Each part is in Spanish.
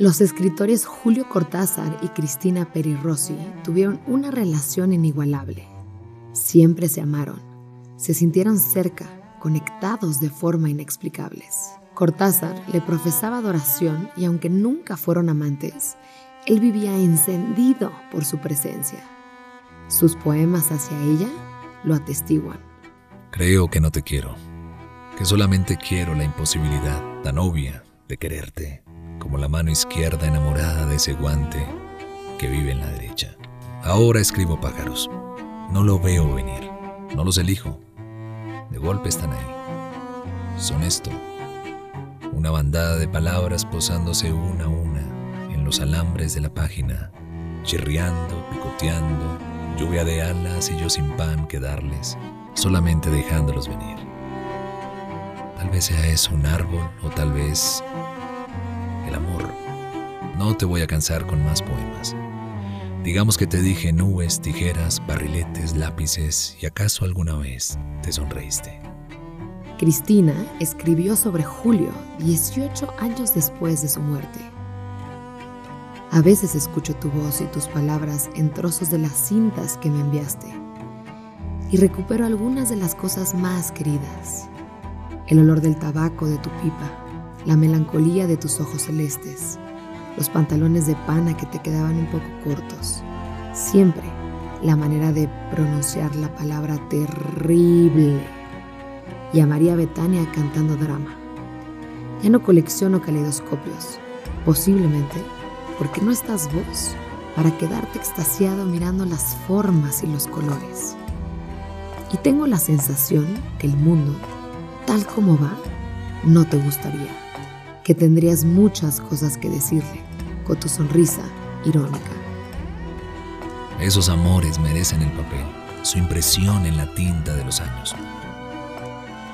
Los escritores Julio Cortázar y Cristina Peri Rossi tuvieron una relación inigualable. Siempre se amaron, se sintieron cerca, conectados de forma inexplicables. Cortázar le profesaba adoración y aunque nunca fueron amantes, él vivía encendido por su presencia. Sus poemas hacia ella lo atestiguan. Creo que no te quiero, que solamente quiero la imposibilidad tan obvia de quererte como la mano izquierda enamorada de ese guante que vive en la derecha. Ahora escribo pájaros. No lo veo venir. No los elijo. De golpe están ahí. Son esto. Una bandada de palabras posándose una a una en los alambres de la página, chirriando, picoteando, lluvia de alas y yo sin pan que darles, solamente dejándolos venir. Tal vez sea eso un árbol o tal vez amor. No te voy a cansar con más poemas. Digamos que te dije nubes, tijeras, barriletes, lápices y acaso alguna vez te sonreíste. Cristina escribió sobre Julio 18 años después de su muerte. A veces escucho tu voz y tus palabras en trozos de las cintas que me enviaste y recupero algunas de las cosas más queridas. El olor del tabaco de tu pipa, la melancolía de tus ojos celestes, los pantalones de pana que te quedaban un poco cortos. Siempre la manera de pronunciar la palabra terrible. Y a María Betania cantando drama. Ya no colecciono caleidoscopios, posiblemente porque no estás vos para quedarte extasiado mirando las formas y los colores. Y tengo la sensación que el mundo, tal como va, no te gustaría que tendrías muchas cosas que decirle con tu sonrisa irónica. Esos amores merecen el papel, su impresión en la tinta de los años.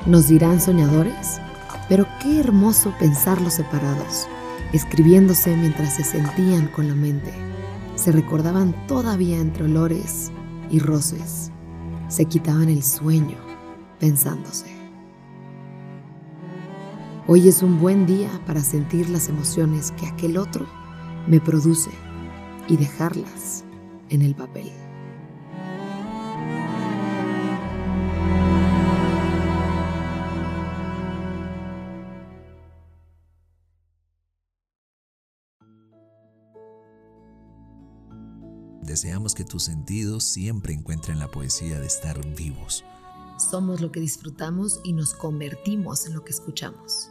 Nos dirán soñadores, pero qué hermoso pensarlos separados, escribiéndose mientras se sentían con la mente. Se recordaban todavía entre olores y roces. Se quitaban el sueño pensándose. Hoy es un buen día para sentir las emociones que aquel otro me produce y dejarlas en el papel. Deseamos que tus sentidos siempre encuentren la poesía de estar vivos. Somos lo que disfrutamos y nos convertimos en lo que escuchamos.